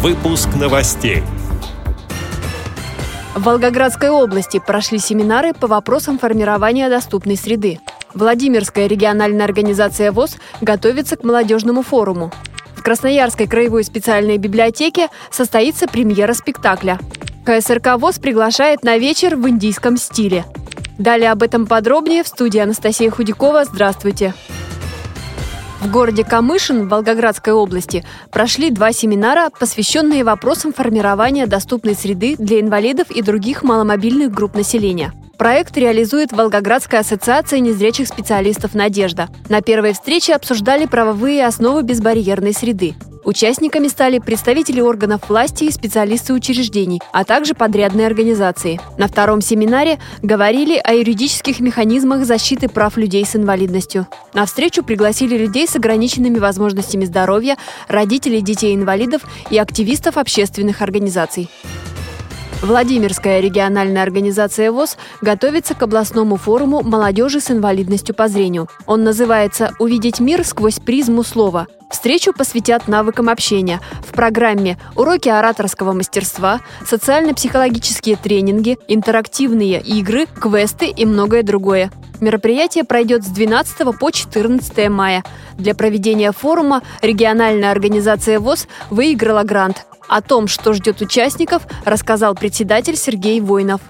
Выпуск новостей. В Волгоградской области прошли семинары по вопросам формирования доступной среды. Владимирская региональная организация ВОЗ готовится к молодежному форуму. В Красноярской краевой специальной библиотеке состоится премьера спектакля. КСРК ВОЗ приглашает на вечер в индийском стиле. Далее об этом подробнее в студии Анастасия Худякова. Здравствуйте! В городе Камышин в Волгоградской области прошли два семинара, посвященные вопросам формирования доступной среды для инвалидов и других маломобильных групп населения. Проект реализует Волгоградская ассоциация незрячих специалистов «Надежда». На первой встрече обсуждали правовые основы безбарьерной среды. Участниками стали представители органов власти и специалисты учреждений, а также подрядные организации. На втором семинаре говорили о юридических механизмах защиты прав людей с инвалидностью. На встречу пригласили людей с ограниченными возможностями здоровья, родителей детей-инвалидов и активистов общественных организаций. Владимирская региональная организация ВОЗ готовится к областному форуму молодежи с инвалидностью по зрению. Он называется «Увидеть мир сквозь призму слова». Встречу посвятят навыкам общения. В программе уроки ораторского мастерства, социально-психологические тренинги, интерактивные игры, квесты и многое другое. Мероприятие пройдет с 12 по 14 мая. Для проведения форума региональная организация ВОЗ выиграла грант. О том, что ждет участников, рассказал председатель Сергей Войнов.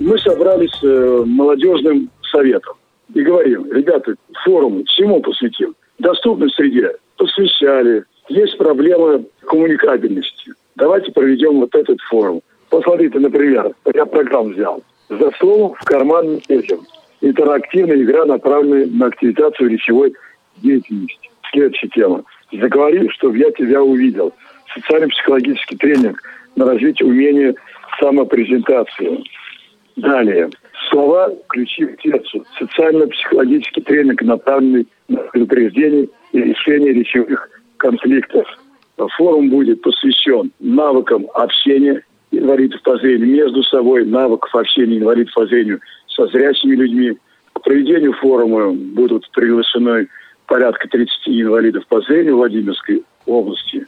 Мы собрались э, молодежным советом и говорим, ребята, форум чему посвятим? Доступной среде посвящали. Есть проблема коммуникабельности. Давайте проведем вот этот форум. Посмотрите, например, я программу взял. За словом в карман этим. Интерактивная игра, направленная на активизацию речевой деятельности. Следующая тема. Заговорили, чтобы я тебя увидел. Социально-психологический тренинг на развитие умения самопрезентации. Далее. Слова ключи в сердцу. Социально-психологический тренинг, направленный на предупреждение и решение речевых конфликтов. Форум будет посвящен навыкам общения инвалидов по зрению между собой, навыков общения инвалидов по зрению со зрячими людьми. К проведению форума будут приглашены порядка 30 инвалидов по зрению Владимирской области.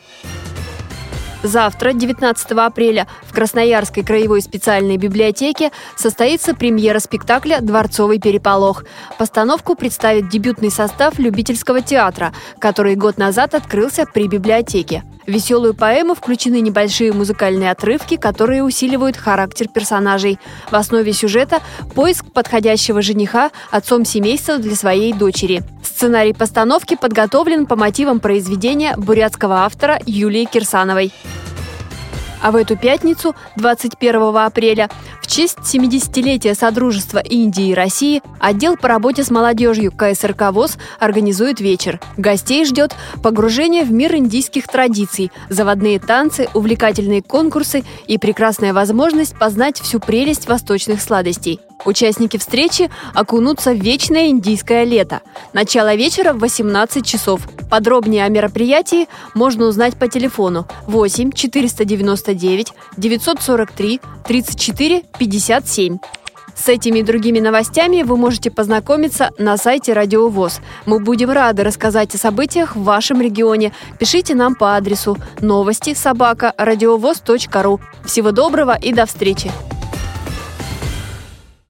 Завтра, 19 апреля, в Красноярской краевой специальной библиотеке состоится премьера спектакля «Дворцовый переполох». Постановку представит дебютный состав любительского театра, который год назад открылся при библиотеке. В веселую поэму включены небольшие музыкальные отрывки, которые усиливают характер персонажей. В основе сюжета – поиск подходящего жениха отцом семейства для своей дочери. Сценарий постановки подготовлен по мотивам произведения бурятского автора Юлии Кирсановой. А в эту пятницу, 21 апреля, в честь 70-летия Содружества Индии и России отдел по работе с молодежью КСРК ВОЗ организует вечер. Гостей ждет погружение в мир индийских традиций, заводные танцы, увлекательные конкурсы и прекрасная возможность познать всю прелесть восточных сладостей. Участники встречи окунутся в вечное индийское лето. Начало вечера в 18 часов. Подробнее о мероприятии можно узнать по телефону 8 499 943 34 57. С этими и другими новостями вы можете познакомиться на сайте Радио ВОЗ. Мы будем рады рассказать о событиях в вашем регионе. Пишите нам по адресу новости собака ру. Всего доброго и до встречи!